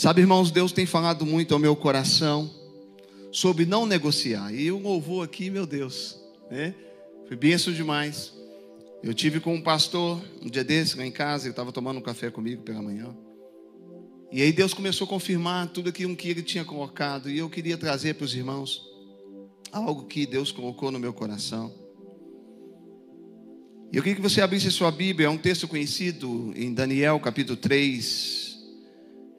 Sabe, irmãos, Deus tem falado muito ao meu coração sobre não negociar. E o louvor aqui, meu Deus, né? Foi benção demais. Eu tive com um pastor um dia desse lá em casa, ele estava tomando um café comigo pela manhã. E aí Deus começou a confirmar tudo aquilo que ele tinha colocado. E eu queria trazer para os irmãos algo que Deus colocou no meu coração. E eu queria que você abrisse sua Bíblia, é um texto conhecido em Daniel capítulo 3,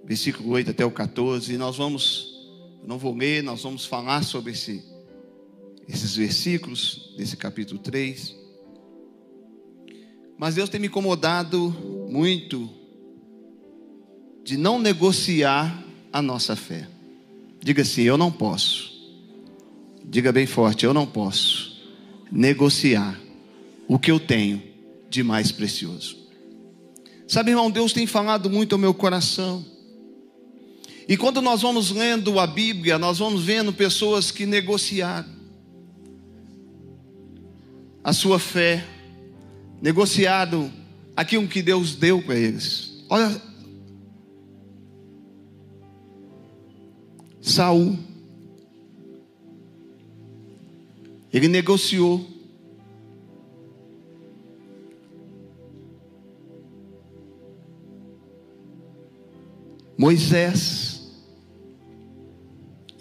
versículo 8 até o 14, e nós vamos, não vou ler, nós vamos falar sobre esse, esses versículos desse capítulo 3. Mas Deus tem me incomodado muito de não negociar a nossa fé. Diga assim: eu não posso. Diga bem forte: eu não posso negociar o que eu tenho de mais precioso. Sabe, irmão, Deus tem falado muito ao meu coração. E quando nós vamos lendo a Bíblia, nós vamos vendo pessoas que negociaram a sua fé, negociaram aquilo que Deus deu para eles. Olha, Saul, ele negociou. Moisés,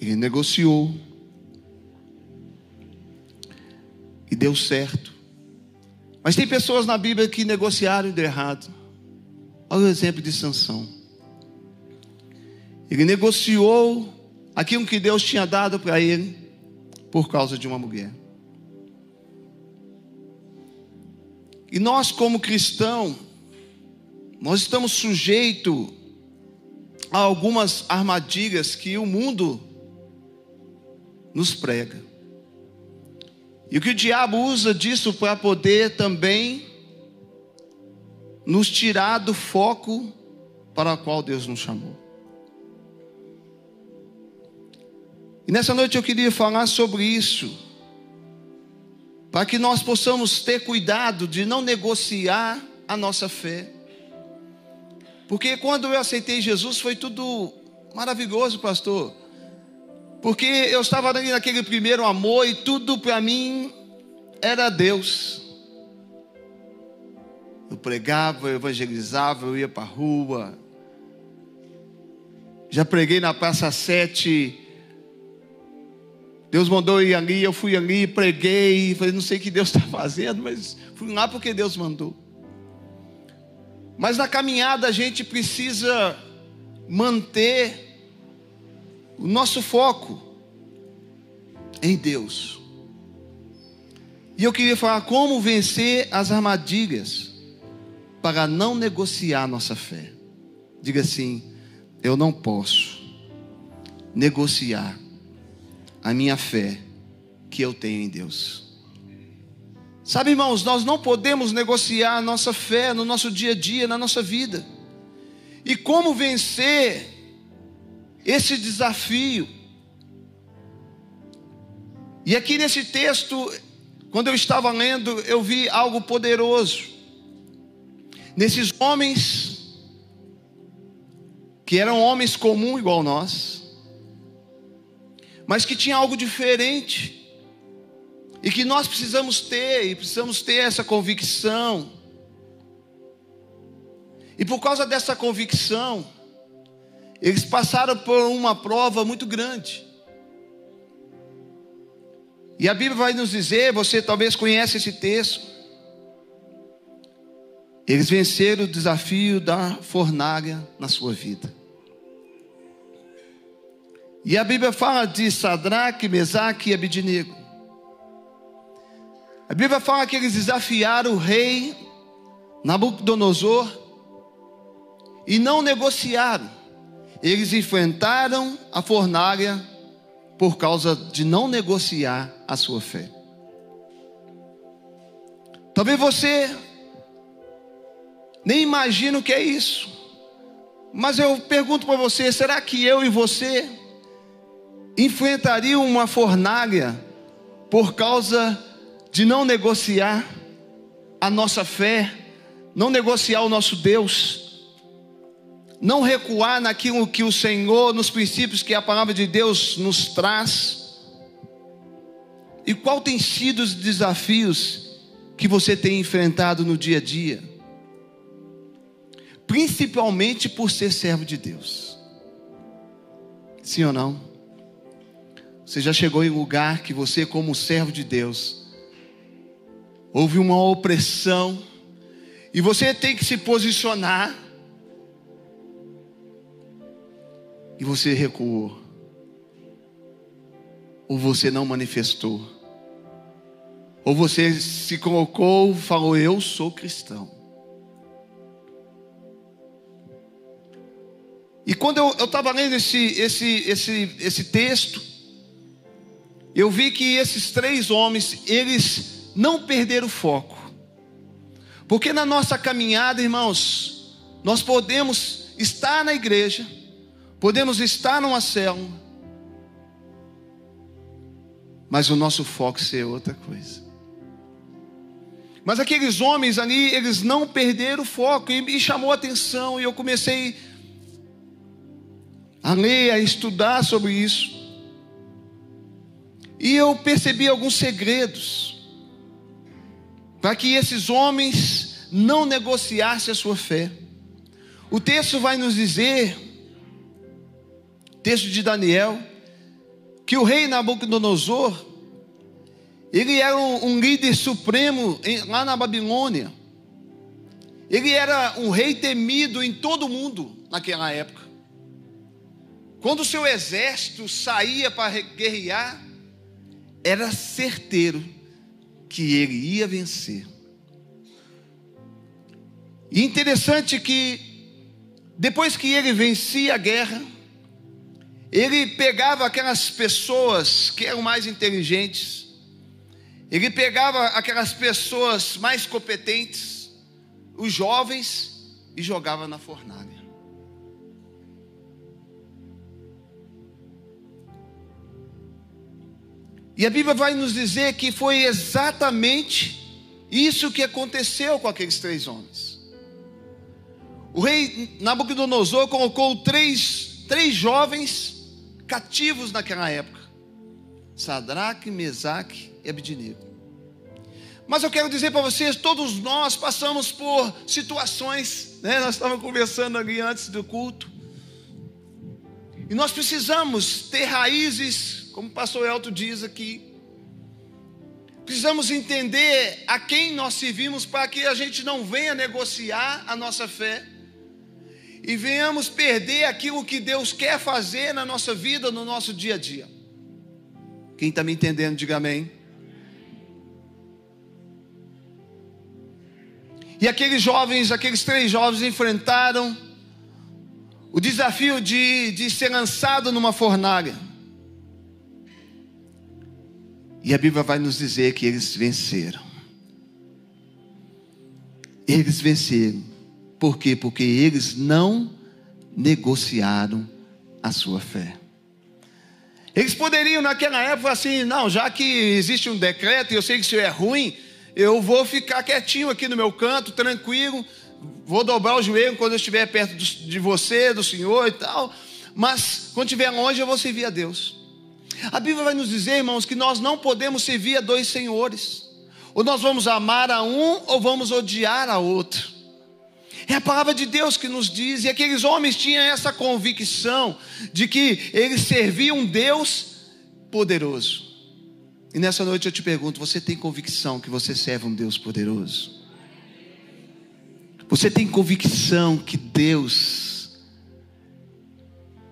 ele negociou. E deu certo. Mas tem pessoas na Bíblia que negociaram e deu errado. Olha o exemplo de Sansão. Ele negociou aquilo que Deus tinha dado para ele por causa de uma mulher. E nós, como cristãos, nós estamos sujeitos a algumas armadilhas que o mundo nos prega. E o que o diabo usa disso para poder também nos tirar do foco para o qual Deus nos chamou. E nessa noite eu queria falar sobre isso, para que nós possamos ter cuidado de não negociar a nossa fé. Porque quando eu aceitei Jesus foi tudo maravilhoso, pastor. Porque eu estava ali naquele primeiro amor e tudo para mim era Deus. Eu pregava, eu evangelizava, eu ia para a rua. Já preguei na Praça 7. Deus mandou ir ali, eu fui ali, preguei. Falei, não sei o que Deus está fazendo, mas fui lá porque Deus mandou. Mas na caminhada a gente precisa manter o nosso foco em Deus. E eu queria falar como vencer as armadilhas para não negociar nossa fé. Diga assim: eu não posso negociar a minha fé que eu tenho em Deus. Sabe, irmãos, nós não podemos negociar a nossa fé no nosso dia a dia, na nossa vida. E como vencer esse desafio. E aqui nesse texto, quando eu estava lendo, eu vi algo poderoso. Nesses homens, que eram homens comuns igual nós, mas que tinha algo diferente, e que nós precisamos ter, e precisamos ter essa convicção. E por causa dessa convicção, eles passaram por uma prova muito grande. E a Bíblia vai nos dizer, você talvez conhece esse texto. Eles venceram o desafio da fornalha na sua vida. E a Bíblia fala de Sadraque, Mesaque e Abidinego. A Bíblia fala que eles desafiaram o rei Nabucodonosor e não negociaram. Eles enfrentaram a fornalha por causa de não negociar a sua fé. Talvez você nem imagine o que é isso. Mas eu pergunto para você: será que eu e você enfrentariam uma fornalha por causa de não negociar a nossa fé, não negociar o nosso Deus, não recuar naquilo que o Senhor, nos princípios que a palavra de Deus nos traz? E qual tem sido os desafios que você tem enfrentado no dia a dia, principalmente por ser servo de Deus. Sim ou não? Você já chegou em um lugar que você, como servo de Deus, houve uma opressão e você tem que se posicionar e você recuou, ou você não manifestou. Ou você se colocou, falou, eu sou cristão. E quando eu estava lendo esse, esse, esse, esse texto, eu vi que esses três homens, eles não perderam o foco. Porque na nossa caminhada, irmãos, nós podemos estar na igreja, podemos estar numa célula, mas o nosso foco ser outra coisa. Mas aqueles homens ali, eles não perderam o foco e me chamou a atenção e eu comecei a ler, a estudar sobre isso. E eu percebi alguns segredos para que esses homens não negociassem a sua fé. O texto vai nos dizer, texto de Daniel, que o rei Nabucodonosor ele era um, líder supremo em, lá na Babilônia. Ele era um rei temido em todo o mundo naquela época. Quando o seu exército saía para guerrear, era certeiro que ele ia vencer. E interessante que depois que ele vencia a guerra, ele pegava aquelas pessoas que eram mais inteligentes, ele pegava aquelas pessoas mais competentes, os jovens, e jogava na fornalha. E a Bíblia vai nos dizer que foi exatamente isso que aconteceu com aqueles três homens. O rei Nabucodonosor colocou três, três jovens cativos naquela época: Sadraque, Mesaque e Abidnego. Mas eu quero dizer para vocês, todos nós passamos por situações, né? nós estávamos conversando ali antes do culto, e nós precisamos ter raízes, como o pastor Elton diz aqui, precisamos entender a quem nós servimos para que a gente não venha negociar a nossa fé e venhamos perder aquilo que Deus quer fazer na nossa vida, no nosso dia a dia. Quem está me entendendo, diga amém. E aqueles jovens, aqueles três jovens enfrentaram o desafio de, de ser lançado numa fornalha. E a Bíblia vai nos dizer que eles venceram. Eles venceram. Por quê? Porque eles não negociaram a sua fé. Eles poderiam naquela época assim, não, já que existe um decreto e eu sei que isso é ruim, eu vou ficar quietinho aqui no meu canto, tranquilo, vou dobrar o joelho quando eu estiver perto de você, do Senhor e tal, mas quando estiver longe eu vou servir a Deus. A Bíblia vai nos dizer, irmãos, que nós não podemos servir a dois senhores, ou nós vamos amar a um ou vamos odiar a outro. É a palavra de Deus que nos diz, e aqueles homens tinham essa convicção de que eles serviam um Deus poderoso. E nessa noite eu te pergunto: você tem convicção que você serve um Deus poderoso? Você tem convicção que Deus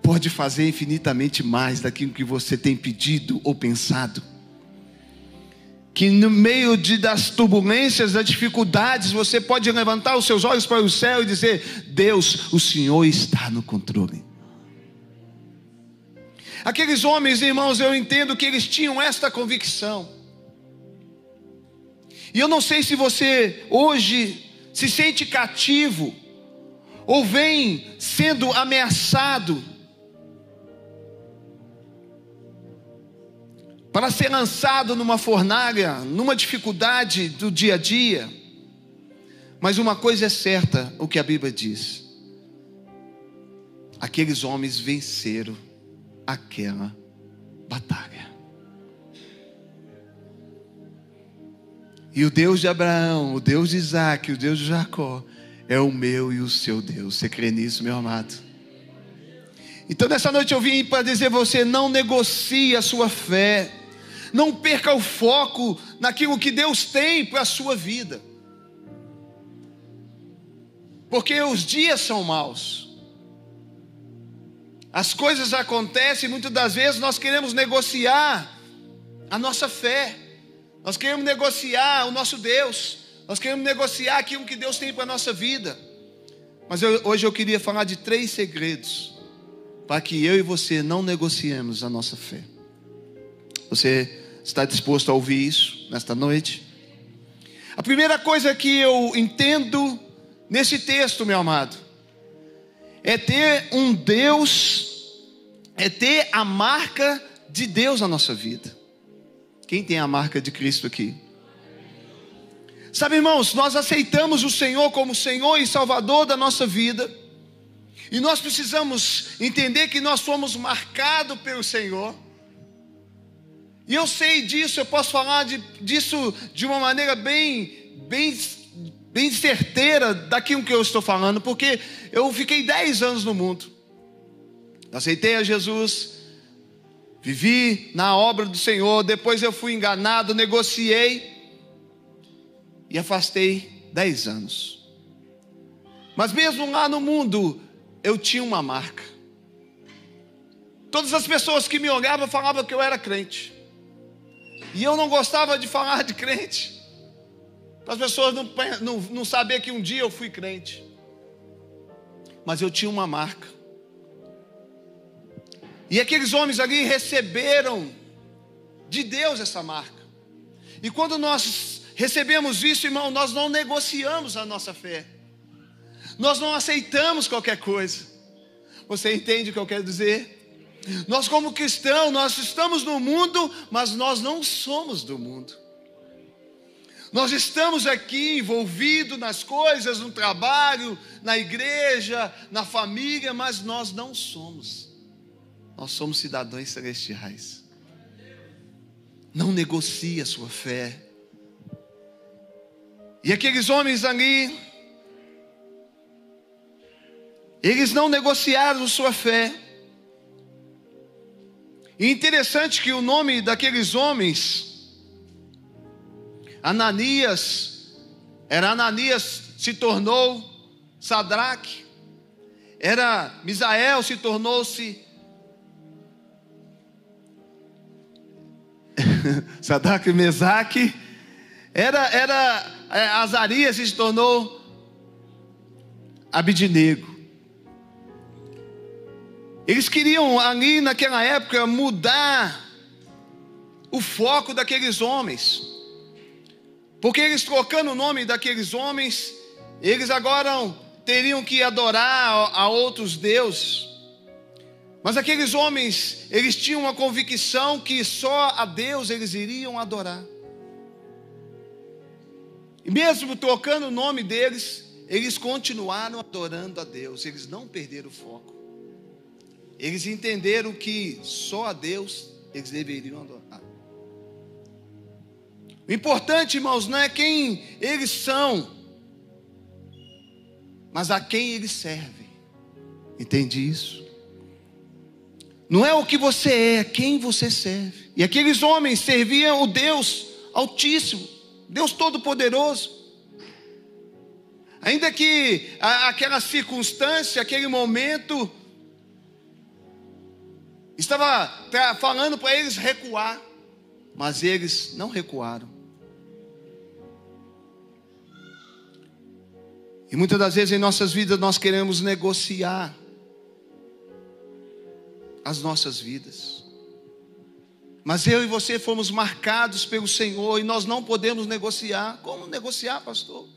pode fazer infinitamente mais daquilo que você tem pedido ou pensado? Que no meio de, das turbulências, das dificuldades, você pode levantar os seus olhos para o céu e dizer: Deus, o Senhor está no controle. Aqueles homens, irmãos, eu entendo que eles tinham esta convicção. E eu não sei se você hoje se sente cativo ou vem sendo ameaçado para ser lançado numa fornalha, numa dificuldade do dia a dia. Mas uma coisa é certa, o que a Bíblia diz: aqueles homens venceram aquela batalha. E o Deus de Abraão, o Deus de Isaac, o Deus de Jacó, é o meu e o seu Deus. Você crê nisso, meu amado? Então, nessa noite eu vim para dizer: você não negocie a sua fé, não perca o foco naquilo que Deus tem para a sua vida, porque os dias são maus. As coisas acontecem muitas das vezes nós queremos negociar a nossa fé, nós queremos negociar o nosso Deus, nós queremos negociar aquilo que Deus tem para a nossa vida. Mas eu, hoje eu queria falar de três segredos para que eu e você não negociemos a nossa fé. Você está disposto a ouvir isso nesta noite? A primeira coisa que eu entendo nesse texto, meu amado, é ter um Deus, é ter a marca de Deus na nossa vida. Quem tem a marca de Cristo aqui? Sabe, irmãos, nós aceitamos o Senhor como Senhor e Salvador da nossa vida, e nós precisamos entender que nós somos marcados pelo Senhor. E eu sei disso, eu posso falar de, disso de uma maneira bem, bem bem certeira daquilo que eu estou falando, porque eu fiquei 10 anos no mundo. Aceitei a Jesus, vivi na obra do Senhor, depois eu fui enganado, negociei e afastei 10 anos. Mas mesmo lá no mundo, eu tinha uma marca. Todas as pessoas que me olhavam falavam que eu era crente. E eu não gostava de falar de crente. Para as pessoas não, não, não saber que um dia eu fui crente. Mas eu tinha uma marca. E aqueles homens ali receberam de Deus essa marca. E quando nós recebemos isso, irmão, nós não negociamos a nossa fé. Nós não aceitamos qualquer coisa. Você entende o que eu quero dizer? Nós como cristãos, nós estamos no mundo, mas nós não somos do mundo. Nós estamos aqui envolvidos nas coisas, no trabalho, na igreja, na família, mas nós não somos. Nós somos cidadãos celestiais. Não negocie a sua fé. E aqueles homens ali, eles não negociaram sua fé. E interessante que o nome daqueles homens Ananias, era Ananias, se tornou Sadraque, era Misael, se tornou-se Sadraque, Mesaque, era, era é, Azarias, se tornou Abidinego. Eles queriam ali naquela época mudar o foco daqueles homens. Porque eles trocando o nome daqueles homens, eles agora teriam que adorar a outros deuses. Mas aqueles homens, eles tinham uma convicção que só a Deus eles iriam adorar. E mesmo trocando o nome deles, eles continuaram adorando a Deus, eles não perderam o foco. Eles entenderam que só a Deus eles deveriam adorar. O importante, irmãos, não é quem eles são, mas a quem eles servem. Entende isso? Não é o que você é, é quem você serve. E aqueles homens serviam o Deus Altíssimo, Deus Todo-Poderoso. Ainda que aquela circunstância, aquele momento, estava falando para eles recuar, mas eles não recuaram. E muitas das vezes em nossas vidas nós queremos negociar as nossas vidas. Mas eu e você fomos marcados pelo Senhor e nós não podemos negociar. Como negociar, pastor?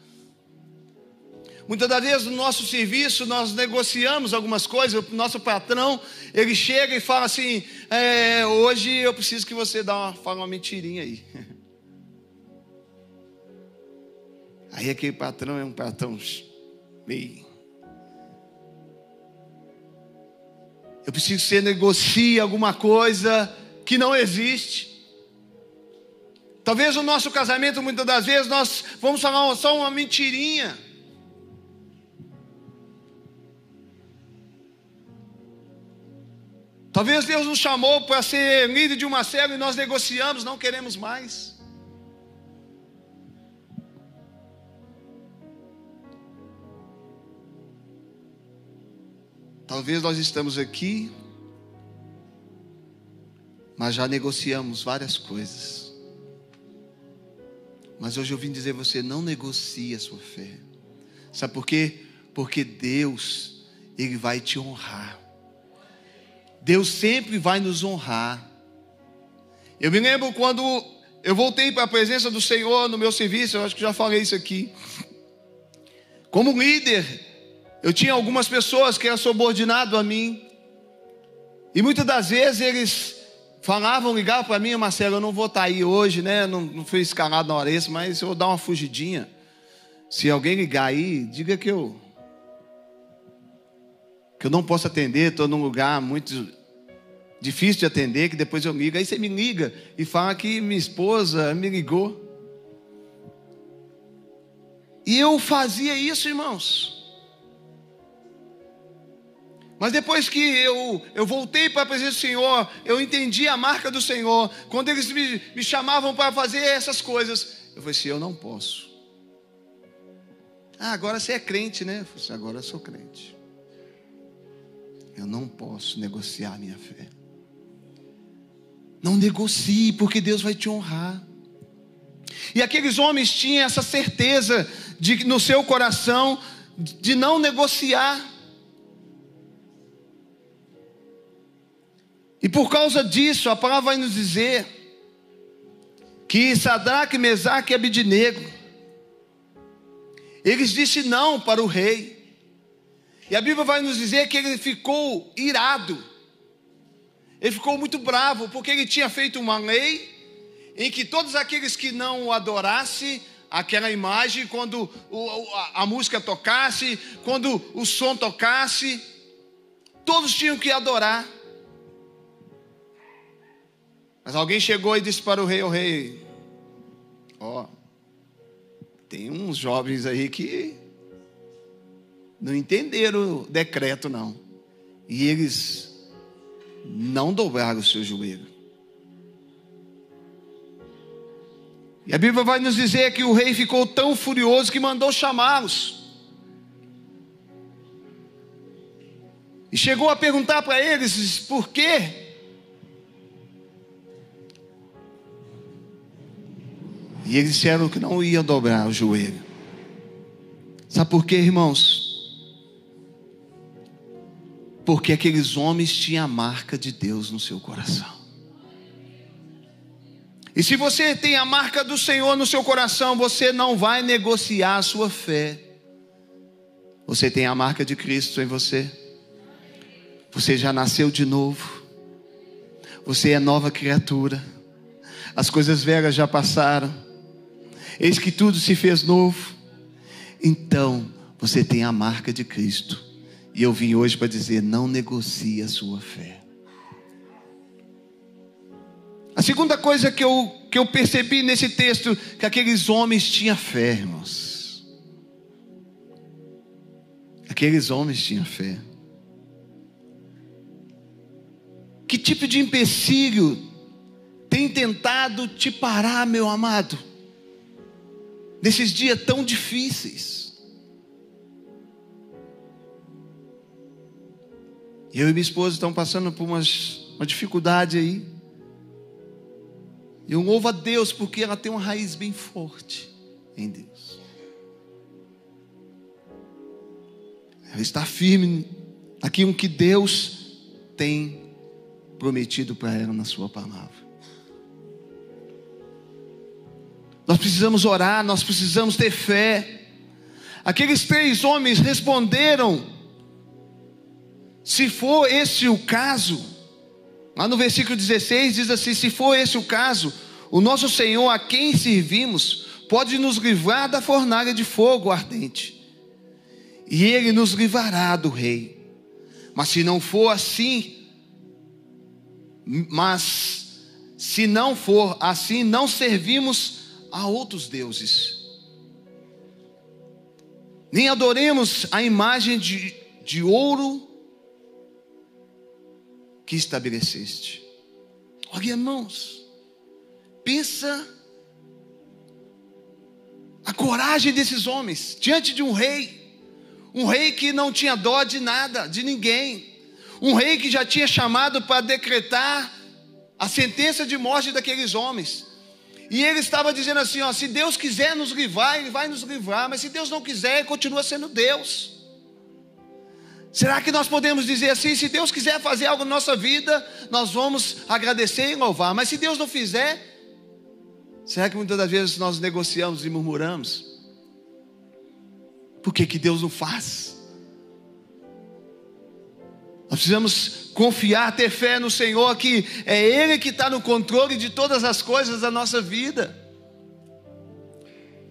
Muitas das vezes no nosso serviço nós negociamos algumas coisas, o nosso patrão, ele chega e fala assim, é, hoje eu preciso que você dá uma, fala uma mentirinha aí. Aí aquele patrão é um patrão meio. Eu preciso que você negocie alguma coisa que não existe. Talvez o nosso casamento, muitas das vezes, nós vamos falar só uma mentirinha. Talvez Deus nos chamou para ser líder de uma célula e nós negociamos, não queremos mais. Talvez nós estamos aqui, mas já negociamos várias coisas. Mas hoje eu vim dizer a você: não negocie a sua fé. Sabe por quê? Porque Deus, Ele vai te honrar. Deus sempre vai nos honrar. Eu me lembro quando eu voltei para a presença do Senhor no meu serviço, eu acho que já falei isso aqui. Como líder, eu tinha algumas pessoas que eram subordinadas a mim. E muitas das vezes eles falavam, ligavam para mim, Marcelo, eu não vou estar tá aí hoje, né? Não, não fui escalado na hora esse, mas eu vou dar uma fugidinha. Se alguém ligar aí, diga que eu que eu não posso atender, estou num lugar muito difícil de atender, que depois eu ligo. Aí você me liga e fala que minha esposa me ligou. E eu fazia isso, irmãos. Mas depois que eu, eu voltei para a presença do Senhor, eu entendi a marca do Senhor. Quando eles me, me chamavam para fazer essas coisas, eu falei assim: eu não posso. Ah, agora você é crente, né? Eu falei assim, agora eu sou crente. Eu não posso negociar a minha fé. Não negocie, porque Deus vai te honrar. E aqueles homens tinham essa certeza de no seu coração de não negociar. E por causa disso, a palavra vai nos dizer que Sadraque, Mesaque e Abidinego, eles disseram não para o rei. E a Bíblia vai nos dizer que ele ficou irado. Ele ficou muito bravo, porque ele tinha feito uma lei em que todos aqueles que não o adorassem, aquela imagem, quando a, música tocasse, quando o som tocasse, todos tinham que adorar. Mas alguém chegou e disse para o rei: O rei, ó, tem uns jovens aí que não entenderam o decreto, não. E eles não dobraram o seu joelho. E a Bíblia vai nos dizer que o rei ficou tão furioso que mandou chamá-los. E chegou a perguntar para eles por quê. E eles disseram que não iam dobrar o joelho. Sabe por quê, irmãos? Porque aqueles homens tinham a marca de Deus no seu coração. E se você tem a marca do Senhor no seu coração, você não vai negociar a sua fé. Você tem a marca de Cristo em você. Você já nasceu de novo. Você é nova criatura. As coisas velhas já passaram. Eis que tudo se fez novo. Então, você tem a marca de Cristo e eu vim hoje para dizer: não negocie a sua fé. A segunda coisa que eu, que eu percebi nesse texto, que aqueles homens tinham fé, irmãos. Aqueles homens tinham fé. Que tipo de empecilho tem tentado te parar, meu amado? Nesses dias tão difíceis. Eu e minha esposa estão passando por umas, uma dificuldade aí. Eu louvo a Deus porque ela tem uma raiz bem forte em Deus. Ela está firme naquilo que Deus tem prometido para ela na Sua palavra. Nós precisamos orar, nós precisamos ter fé. Aqueles três homens responderam: se for esse o caso, lá no versículo 16 diz assim: se for esse o caso, o nosso Senhor a quem servimos pode nos livrar da fornalha de fogo ardente, e ele nos livrará do rei. Mas se não for assim, mas se não for assim, não servimos a outros deuses. Nem adoremos a imagem de, de ouro que estabeleceste. Olha, irmãos, pensa a coragem desses homens diante de um rei, um rei que não tinha dó de nada, de ninguém, um rei que já tinha chamado para decretar a sentença de morte daqueles homens. E ele estava dizendo assim: ó, se Deus quiser nos livrar, Ele vai nos livrar, mas se Deus não quiser, Ele continua sendo Deus. Será que nós podemos dizer assim: se Deus quiser fazer algo na nossa vida, nós vamos agradecer e louvar, mas se Deus não fizer, será que muitas das vezes nós negociamos e murmuramos? Por que, que Deus não faz? Nós precisamos confiar, ter fé no Senhor, que é Ele que está no controle de todas as coisas da nossa vida,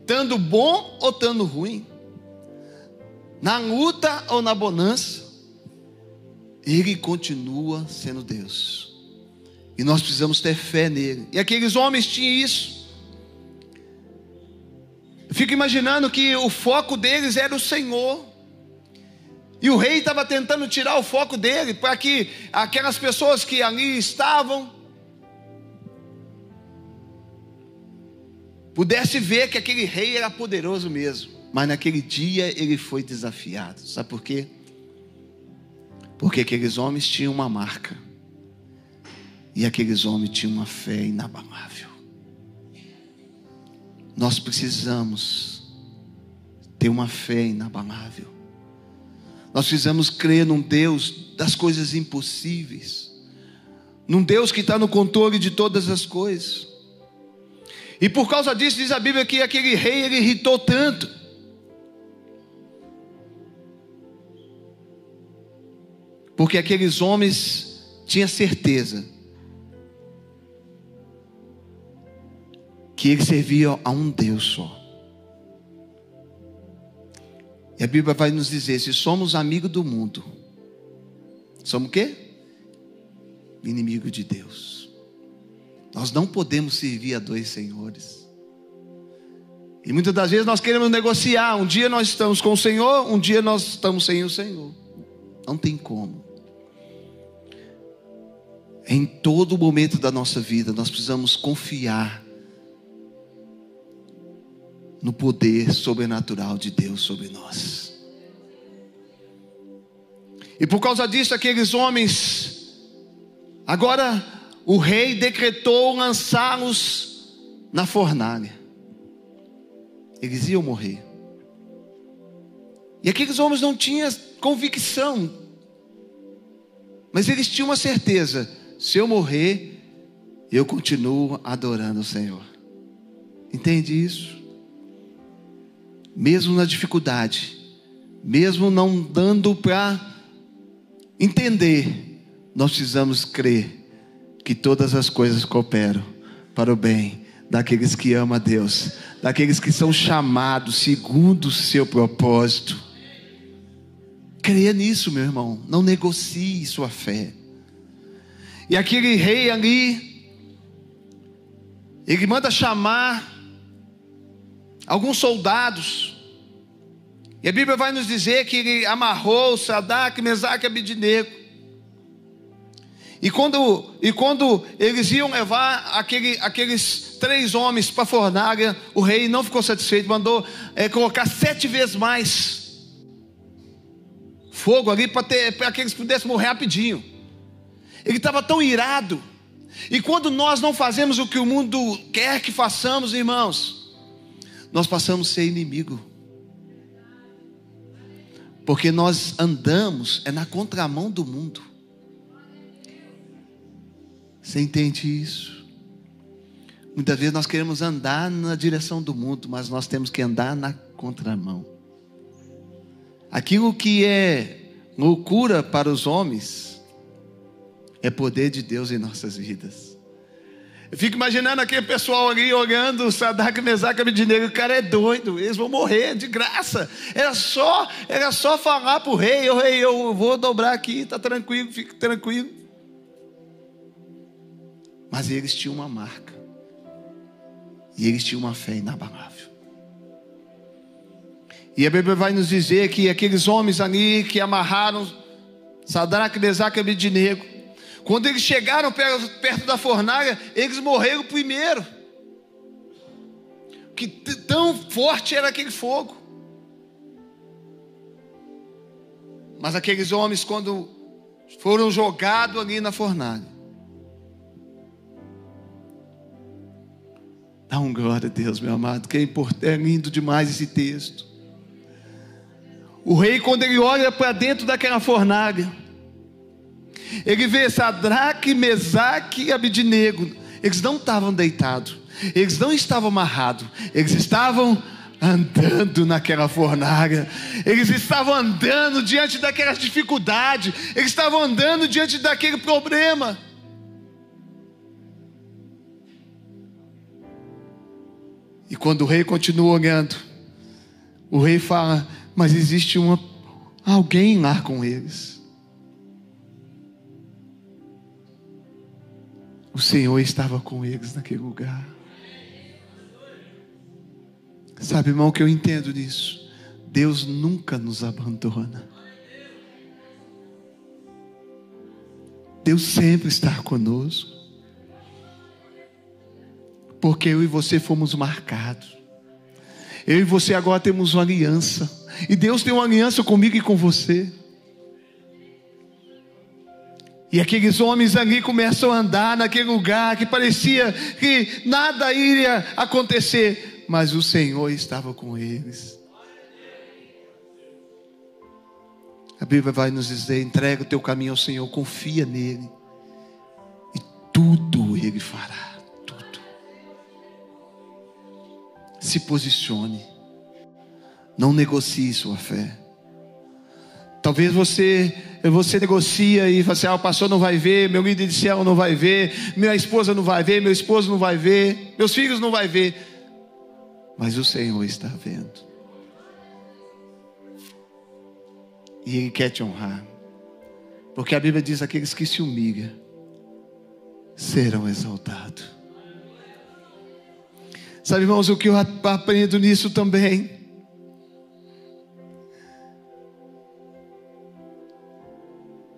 tanto bom ou tanto ruim, na luta ou na bonança, Ele continua sendo Deus, e nós precisamos ter fé nele, e aqueles homens tinham isso. Eu fico imaginando que o foco deles era o Senhor. E o rei estava tentando tirar o foco dele para que aquelas pessoas que ali estavam pudesse ver que aquele rei era poderoso mesmo. Mas naquele dia ele foi desafiado. Sabe por quê? Porque aqueles homens tinham uma marca. E aqueles homens tinham uma fé inabalável. Nós precisamos ter uma fé inabalável. Nós precisamos crer num Deus das coisas impossíveis, num Deus que está no controle de todas as coisas. E por causa disso, diz a Bíblia que aquele rei ele irritou tanto. Porque aqueles homens tinham certeza que eles serviam a um Deus só. E a Bíblia vai nos dizer: se somos amigos do mundo, somos o quê? Inimigo de Deus. Nós não podemos servir a dois senhores. E muitas das vezes nós queremos negociar. Um dia nós estamos com o Senhor, um dia nós estamos sem o Senhor. Não tem como. Em todo momento da nossa vida, nós precisamos confiar no poder sobrenatural de Deus sobre nós. E por causa disso, aqueles homens, agora o rei decretou lançá-los na fornalha. Eles iam morrer. E aqueles homens não tinham convicção, mas eles tinham uma certeza: se eu morrer, eu continuo adorando o Senhor. Entende isso? mesmo na dificuldade, mesmo não dando para entender, nós precisamos crer que todas as coisas cooperam para o bem daqueles que amam a Deus, daqueles que são chamados segundo o seu propósito. Creia nisso, meu irmão, não negocie sua fé. E aquele rei ali, ele manda chamar alguns soldados. E a Bíblia vai nos dizer que ele amarrou Sadak, Mesaque e Abidinego. E quando, e quando eles iam levar aquele, aqueles três homens para a fornalha, o rei não ficou satisfeito, mandou é, colocar sete vezes mais fogo ali para que eles pudessem morrer rapidinho. Ele estava tão irado. E quando nós não fazemos o que o mundo quer que façamos, irmãos, nós passamos a ser inimigo. Porque nós andamos é na contramão do mundo. Você entende isso? Muitas vezes nós queremos andar na direção do mundo, mas nós temos que andar na contramão. Aquilo que é loucura para os homens é poder de Deus em nossas vidas. Eu fico imaginando aquele pessoal ali olhando Sadak, Mesaque e Abednego. O cara é doido, eles vão morrer de graça. Era só, era só falar para o rei: o rei, eu vou dobrar aqui, está tranquilo, fique tranquilo. Mas eles tinham uma marca. E eles tinham uma fé inabalável. E a Bíblia vai nos dizer que aqueles homens ali que amarraram Sadraque, Mesaque e Abednego, quando eles chegaram perto da fornalha, eles morreram primeiro. Que tão forte era aquele fogo. Mas aqueles homens, quando foram jogados ali na fornalha, dá um glória a Deus, meu amado, que é, é lindo demais esse texto. O rei, quando ele olha para dentro daquela fornalha, ele vê Sadraque, Mesaque e Abidinego. Eles não estavam deitados, eles não estavam amarrados, eles estavam andando naquela fornalha, eles estavam andando diante daquela dificuldade, eles estavam andando diante daquele problema. E quando o rei continua olhando, o rei fala: Mas existe uma, alguém lá com eles. O Senhor estava com eles naquele lugar. Sabe, irmão, que eu entendo nisso. Deus nunca nos abandona. Deus sempre está conosco. Porque eu e você fomos marcados. Eu e você agora temos uma aliança. E Deus tem uma aliança comigo e com você. E aqueles homens ali começam a andar naquele lugar que parecia que nada iria acontecer, mas o Senhor estava com eles. A Bíblia vai nos dizer: entrega o teu caminho ao Senhor, confia nele, e tudo ele fará. Tudo. Se posicione, não negocie sua fé. Talvez você você negocia e fala assim: ah, o pastor não vai ver, meu líder de céu não vai ver, minha esposa não vai ver, meu esposo não vai ver, meus filhos não vai ver. Mas o Senhor está vendo. E Ele quer te honrar. Porque a Bíblia diz: aqueles que se humilham serão exaltados. Sabe, irmãos, o que eu aprendo nisso também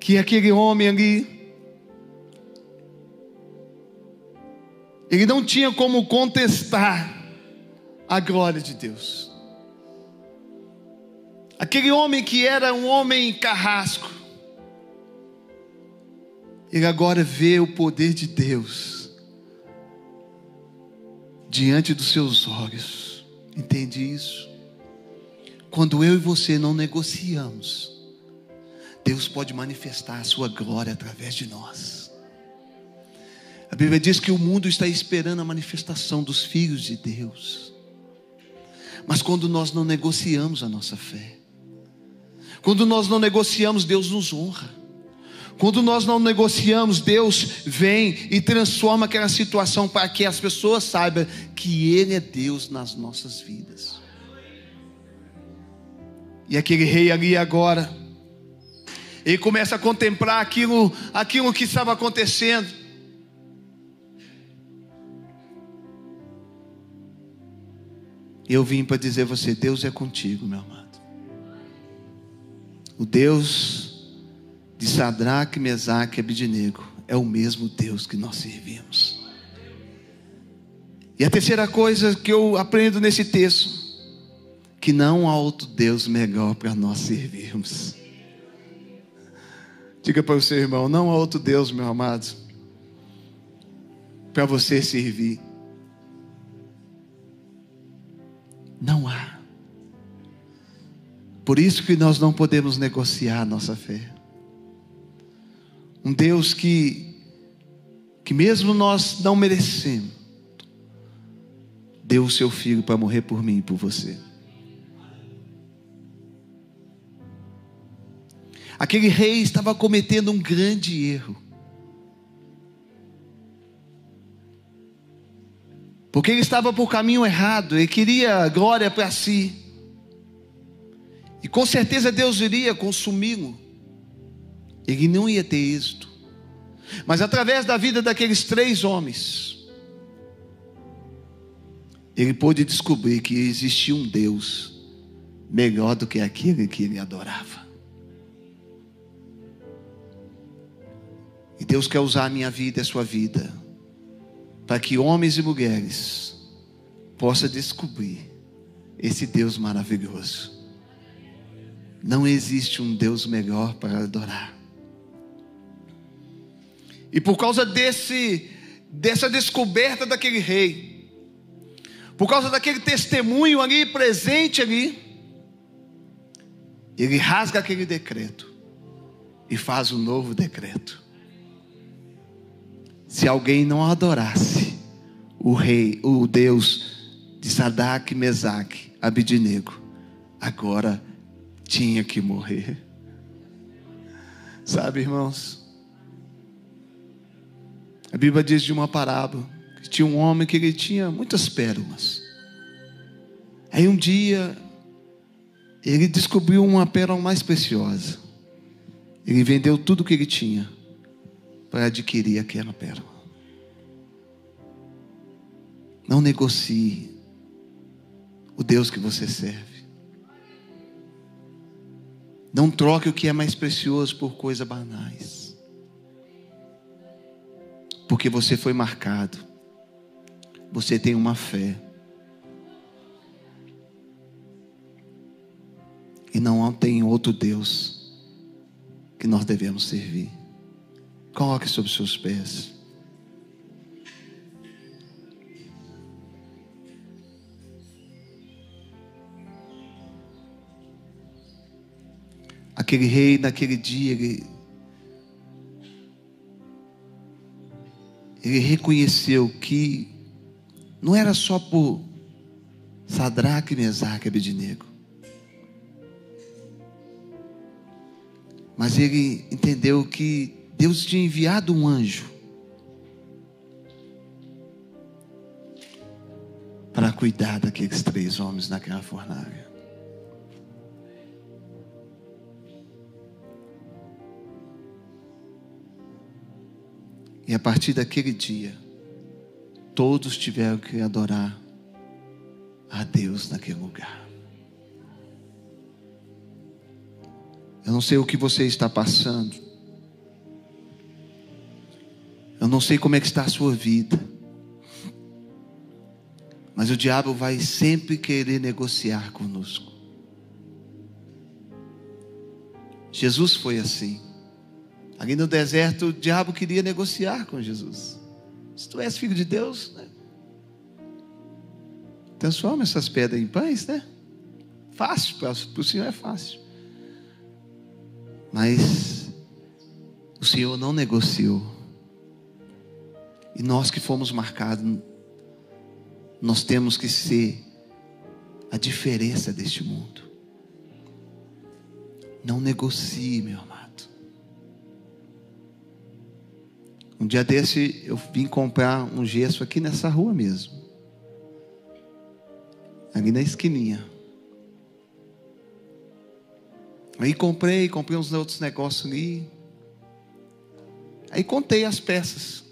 que aquele homem ali, ele não tinha como contestar a glória de Deus. Aquele homem que era um homem carrasco, ele agora vê o poder de Deus diante dos seus olhos. Entende isso? Quando eu e você não negociamos, Deus pode manifestar a sua glória através de nós. A Bíblia diz que o mundo está esperando a manifestação dos filhos de Deus. Mas quando nós não negociamos a nossa fé, quando nós não negociamos, Deus nos honra. Quando nós não negociamos, Deus vem e transforma aquela situação para que as pessoas saibam que Ele é Deus nas nossas vidas. E aquele rei ali agora, ele começa a contemplar aquilo, aquilo que estava acontecendo. Eu vim para dizer a você: Deus é contigo, meu amado. O Deus de Sadraque, Mesaque e Abidinego é o mesmo Deus que nós servimos. E a terceira coisa que eu aprendo nesse texto, que não há outro Deus melhor para nós servirmos. Diga para o seu irmão: não há outro Deus, meu amado, para você servir. Não há. Por isso que nós não podemos negociar a nossa fé. Um Deus que que mesmo nós não merecemos, deu o seu filho para morrer por mim e por você. Aquele rei estava cometendo um grande erro. Porque ele estava por caminho errado, ele queria glória para si. E com certeza Deus iria consumi-lo. Ele não ia ter êxito. Mas através da vida daqueles três homens, ele pôde descobrir que existia um Deus melhor do que aquele que ele adorava. E Deus quer usar a minha vida e a sua vida para que homens e mulheres possam descobrir esse Deus maravilhoso. Não existe um Deus melhor para adorar. E por causa desse dessa descoberta daquele rei, por causa daquele testemunho ali presente ali, ele rasga aquele decreto e faz um novo decreto. Se alguém não adorasse o rei, o Deus de Sadak, Mesaque, Abidinego, agora tinha que morrer. Sabe, irmãos? A Bíblia diz de uma parábola que tinha um homem que ele tinha muitas pérolas. Aí um dia ele descobriu uma pérola mais preciosa. Ele vendeu tudo o que ele tinha para adquirir aquela pérola. Não negocie o Deus que você serve. Não troque o que é mais precioso por coisas banais porque você foi marcado, você tem uma fé, e não tem outro Deus que nós devemos servir. Coloque sobre seus pés. Aquele rei, naquele dia, ele ele reconheceu que não era só por Sadraque, Mesaque e Abednego. Mas ele entendeu que Deus tinha enviado um anjo para cuidar daqueles três homens naquela fornalha. E a partir daquele dia, todos tiveram que adorar a Deus naquele lugar. Eu não sei o que você está passando. Eu não sei como é que está a sua vida. Mas o diabo vai sempre querer negociar conosco. Jesus foi assim. Ali no deserto, o diabo queria negociar com Jesus. Se tu és filho de Deus, né? transforma essas pedras em pães, né? Fácil, para o Senhor é fácil. Mas o Senhor não negociou. E nós que fomos marcados, nós temos que ser a diferença deste mundo. Não negocie, meu amado. Um dia desse eu vim comprar um gesso aqui nessa rua mesmo. Ali na esquininha. Aí comprei, comprei uns outros negócios ali. Aí contei as peças.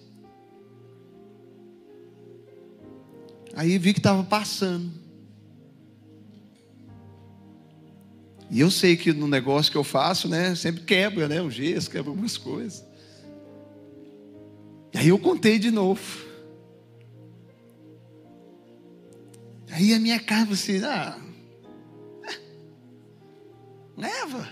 Aí vi que estava passando. E eu sei que no negócio que eu faço, né, sempre quebra, né, o gesso, quebra algumas coisas. E aí eu contei de novo. Aí a minha cara, assim, ah, leva.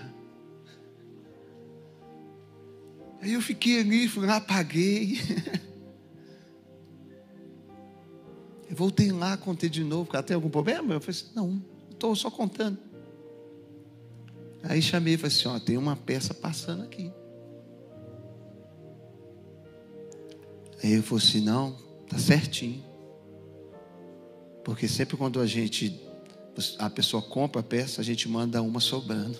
Aí eu fiquei ali, fui lá, paguei. voltei lá, contei de novo, cara, tem algum problema? Eu falei assim, não, estou só contando. Aí chamei e falei assim, ó, tem uma peça passando aqui. Aí eu falei assim: não, tá certinho. Porque sempre quando a gente, a pessoa compra a peça, a gente manda uma sobrando.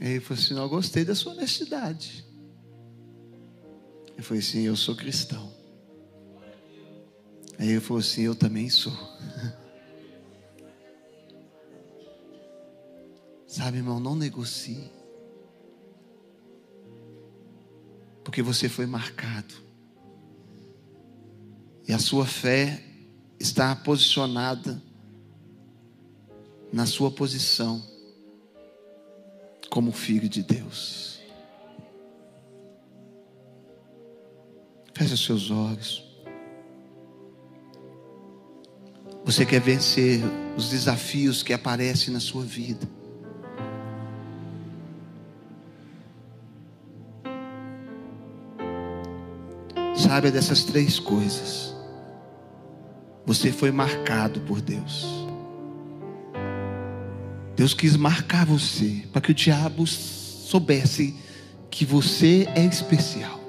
Aí eu falei assim: não, gostei da sua honestidade. Eu falei assim: eu sou cristão. Aí ele falou assim: eu também sou. Sabe, irmão, não negocie. Porque você foi marcado. E a sua fé está posicionada na sua posição como filho de Deus. Feche os seus olhos. Você quer vencer os desafios que aparecem na sua vida. Saiba dessas três coisas. Você foi marcado por Deus. Deus quis marcar você para que o diabo soubesse que você é especial.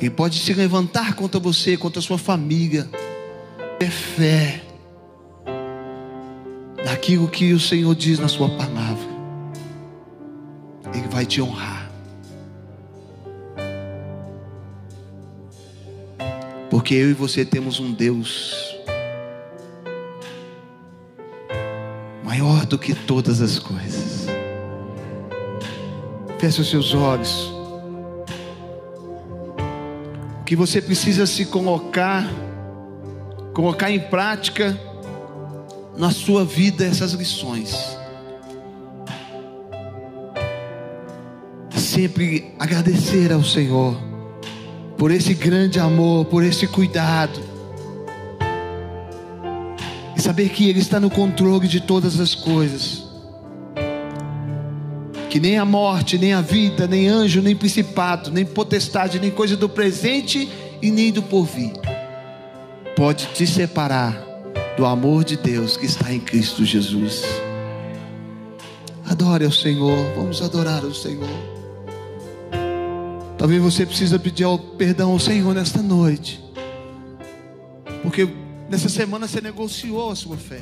Ele pode se levantar contra você, contra a sua família. Ter fé naquilo que o Senhor diz na sua palavra. Ele vai te honrar. Porque eu e você temos um Deus maior do que todas as coisas. Feche os seus olhos. Que você precisa se colocar, colocar em prática na sua vida essas lições. sempre agradecer ao Senhor por esse grande amor, por esse cuidado. E saber que Ele está no controle de todas as coisas. Que nem a morte, nem a vida, nem anjo, nem principado, nem potestade, nem coisa do presente e nem do porvir pode te separar do amor de Deus que está em Cristo Jesus. Adore ao Senhor, vamos adorar ao Senhor. Talvez você precisa pedir perdão ao Senhor nesta noite. Porque nessa semana você negociou a sua fé.